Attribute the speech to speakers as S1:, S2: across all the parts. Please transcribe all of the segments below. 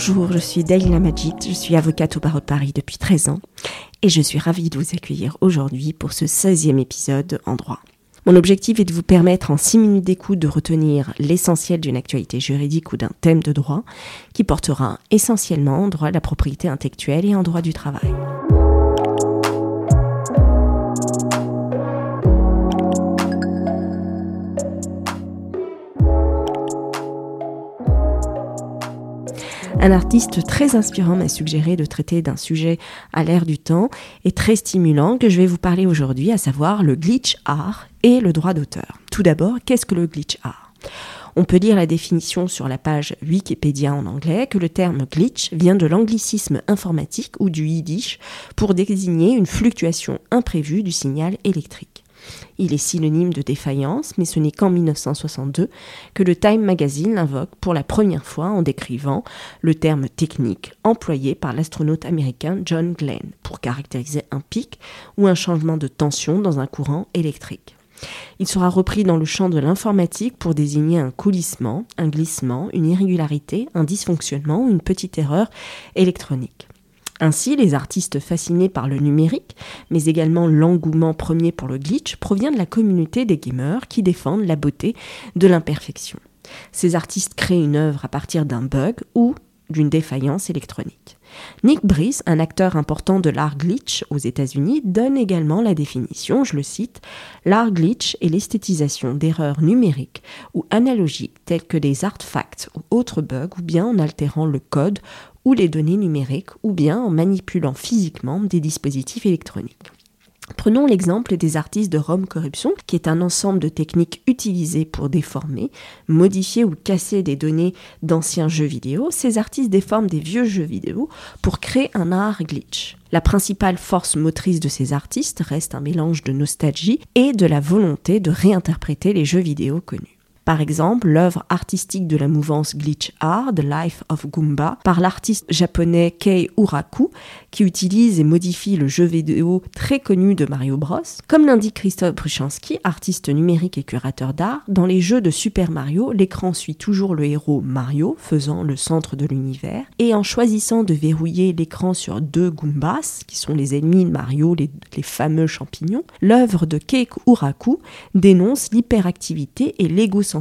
S1: Bonjour, je suis Dalila Majid, je suis avocate au barreau de Paris depuis 13 ans et je suis ravie de vous accueillir aujourd'hui pour ce 16e épisode en droit. Mon objectif est de vous permettre en 6 minutes d'écoute de retenir l'essentiel d'une actualité juridique ou d'un thème de droit qui portera essentiellement en droit de la propriété intellectuelle et en droit du travail. Un artiste très inspirant m'a suggéré de traiter d'un sujet à l'air du temps et très stimulant que je vais vous parler aujourd'hui, à savoir le glitch art et le droit d'auteur. Tout d'abord, qu'est-ce que le glitch art? On peut lire la définition sur la page Wikipédia en anglais que le terme glitch vient de l'anglicisme informatique ou du yiddish pour désigner une fluctuation imprévue du signal électrique. Il est synonyme de défaillance, mais ce n'est qu'en 1962 que le Time Magazine l'invoque pour la première fois en décrivant le terme technique employé par l'astronaute américain John Glenn pour caractériser un pic ou un changement de tension dans un courant électrique. Il sera repris dans le champ de l'informatique pour désigner un coulissement, un glissement, une irrégularité, un dysfonctionnement ou une petite erreur électronique. Ainsi, les artistes fascinés par le numérique, mais également l'engouement premier pour le glitch, provient de la communauté des gamers qui défendent la beauté de l'imperfection. Ces artistes créent une œuvre à partir d'un bug ou d'une défaillance électronique. Nick Brice, un acteur important de l'art glitch aux États-Unis, donne également la définition, je le cite, L'art glitch est l'esthétisation d'erreurs numériques ou analogiques telles que des artefacts ou autres bugs ou bien en altérant le code ou les données numériques, ou bien en manipulant physiquement des dispositifs électroniques. Prenons l'exemple des artistes de Rome Corruption, qui est un ensemble de techniques utilisées pour déformer, modifier ou casser des données d'anciens jeux vidéo. Ces artistes déforment des vieux jeux vidéo pour créer un art glitch. La principale force motrice de ces artistes reste un mélange de nostalgie et de la volonté de réinterpréter les jeux vidéo connus. Par exemple, l'œuvre artistique de la mouvance Glitch Art, The Life of Goomba, par l'artiste japonais Kei Uraku, qui utilise et modifie le jeu vidéo très connu de Mario Bros. Comme l'indique Christophe Bruchansky, artiste numérique et curateur d'art, dans les jeux de Super Mario, l'écran suit toujours le héros Mario, faisant le centre de l'univers, et en choisissant de verrouiller l'écran sur deux Goombas, qui sont les ennemis de Mario, les, les fameux champignons, l'œuvre de Kei Uraku dénonce l'hyperactivité et l'égocentrisme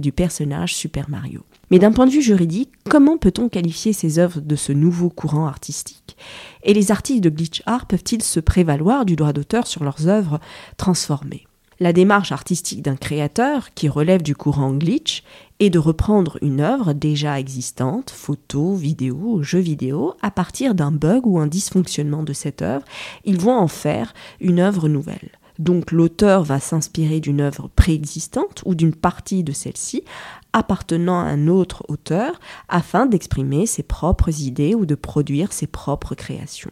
S1: du personnage Super Mario. Mais d'un point de vue juridique, comment peut-on qualifier ces œuvres de ce nouveau courant artistique? Et les artistes de glitch art peuvent-ils se prévaloir du droit d'auteur sur leurs œuvres transformées? La démarche artistique d'un créateur, qui relève du courant glitch, est de reprendre une œuvre déjà existante, photo, vidéo, jeu vidéo, à partir d'un bug ou un dysfonctionnement de cette œuvre, ils vont en faire une œuvre nouvelle. Donc l'auteur va s'inspirer d'une œuvre préexistante ou d'une partie de celle-ci appartenant à un autre auteur afin d'exprimer ses propres idées ou de produire ses propres créations.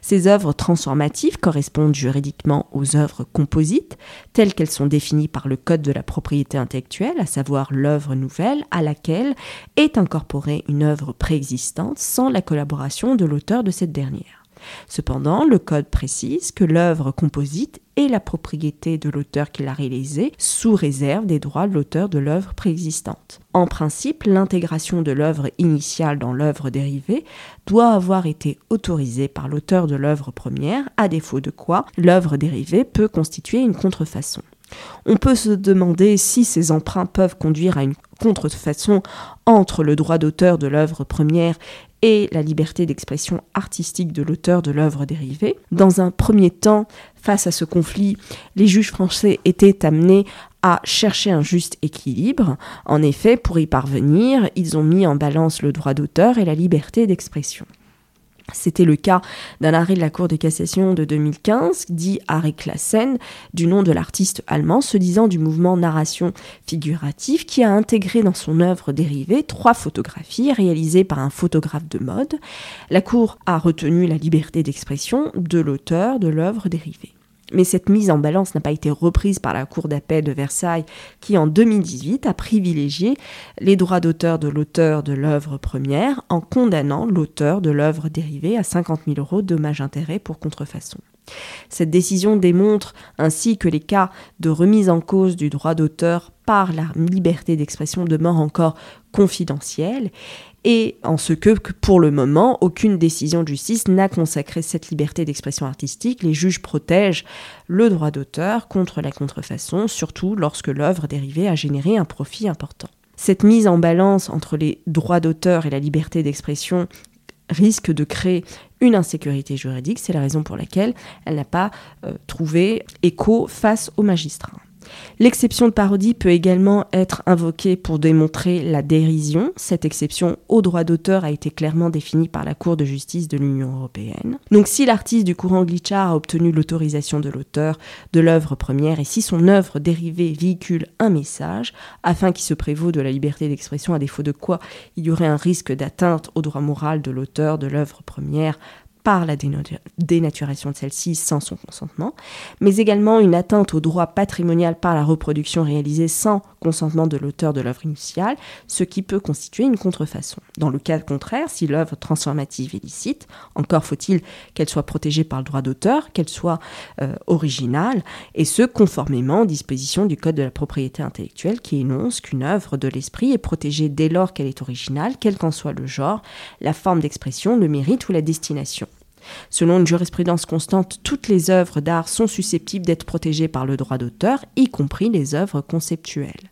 S1: Ces œuvres transformatives correspondent juridiquement aux œuvres composites, telles qu'elles sont définies par le Code de la propriété intellectuelle, à savoir l'œuvre nouvelle à laquelle est incorporée une œuvre préexistante sans la collaboration de l'auteur de cette dernière. Cependant, le Code précise que l'œuvre composite et la propriété de l'auteur qui l'a réalisée sous réserve des droits de l'auteur de l'œuvre préexistante. En principe, l'intégration de l'œuvre initiale dans l'œuvre dérivée doit avoir été autorisée par l'auteur de l'œuvre première, à défaut de quoi l'œuvre dérivée peut constituer une contrefaçon. On peut se demander si ces emprunts peuvent conduire à une contrefaçon entre le droit d'auteur de l'œuvre première et la liberté d'expression artistique de l'auteur de l'œuvre dérivée. Dans un premier temps, face à ce conflit, les juges français étaient amenés à chercher un juste équilibre. En effet, pour y parvenir, ils ont mis en balance le droit d'auteur et la liberté d'expression. C'était le cas d'un arrêt de la Cour de cassation de 2015, dit arrêt Klassen, du nom de l'artiste allemand, se disant du mouvement narration figurative, qui a intégré dans son œuvre dérivée trois photographies réalisées par un photographe de mode. La Cour a retenu la liberté d'expression de l'auteur de l'œuvre dérivée. Mais cette mise en balance n'a pas été reprise par la Cour d'appel de Versailles qui en 2018 a privilégié les droits d'auteur de l'auteur de l'œuvre première en condamnant l'auteur de l'œuvre dérivée à 50 000 euros dommages-intérêts pour contrefaçon. Cette décision démontre ainsi que les cas de remise en cause du droit d'auteur par la liberté d'expression demeurent encore confidentiels et en ce que, pour le moment, aucune décision de justice n'a consacré cette liberté d'expression artistique. Les juges protègent le droit d'auteur contre la contrefaçon, surtout lorsque l'œuvre dérivée a généré un profit important. Cette mise en balance entre les droits d'auteur et la liberté d'expression risque de créer une insécurité juridique. C'est la raison pour laquelle elle n'a pas euh, trouvé écho face aux magistrats. L'exception de parodie peut également être invoquée pour démontrer la dérision. Cette exception au droit d'auteur a été clairement définie par la Cour de justice de l'Union européenne. Donc si l'artiste du courant glitchard a obtenu l'autorisation de l'auteur de l'œuvre première et si son œuvre dérivée véhicule un message, afin qu'il se prévaut de la liberté d'expression, à défaut de quoi il y aurait un risque d'atteinte au droit moral de l'auteur de l'œuvre première par la dénaturation de celle-ci sans son consentement, mais également une atteinte au droit patrimonial par la reproduction réalisée sans consentement de l'auteur de l'œuvre initiale, ce qui peut constituer une contrefaçon. Dans le cas contraire, si l'œuvre transformative est licite, encore faut-il qu'elle soit protégée par le droit d'auteur, qu'elle soit euh, originale, et ce conformément aux dispositions du Code de la propriété intellectuelle qui énonce qu'une œuvre de l'esprit est protégée dès lors qu'elle est originale, quel qu'en soit le genre, la forme d'expression, le mérite ou la destination. Selon une jurisprudence constante, toutes les œuvres d'art sont susceptibles d'être protégées par le droit d'auteur, y compris les œuvres conceptuelles.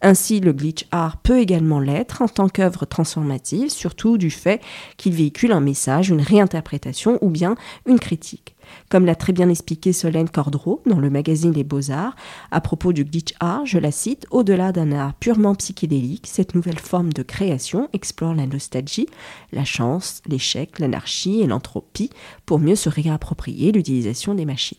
S1: Ainsi, le glitch art peut également l'être en tant qu'œuvre transformative, surtout du fait qu'il véhicule un message, une réinterprétation ou bien une critique. Comme l'a très bien expliqué Solène Cordreau dans le magazine Les Beaux-Arts, à propos du glitch art, je la cite, Au-delà d'un art purement psychédélique, cette nouvelle forme de création explore la nostalgie, la chance, l'échec, l'anarchie et l'entropie pour mieux se réapproprier l'utilisation des machines.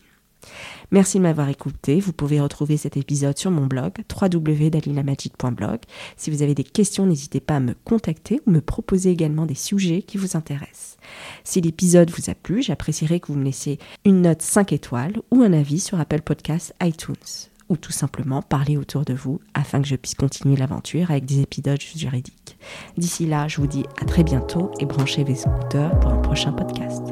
S1: Merci de m'avoir écouté. Vous pouvez retrouver cet épisode sur mon blog www.dalilamagic.blog. Si vous avez des questions, n'hésitez pas à me contacter ou me proposer également des sujets qui vous intéressent. Si l'épisode vous a plu, j'apprécierais que vous me laissiez une note 5 étoiles ou un avis sur Apple Podcasts iTunes ou tout simplement parler autour de vous afin que je puisse continuer l'aventure avec des épisodes juridiques. D'ici là, je vous dis à très bientôt et branchez vos écouteurs pour un prochain podcast.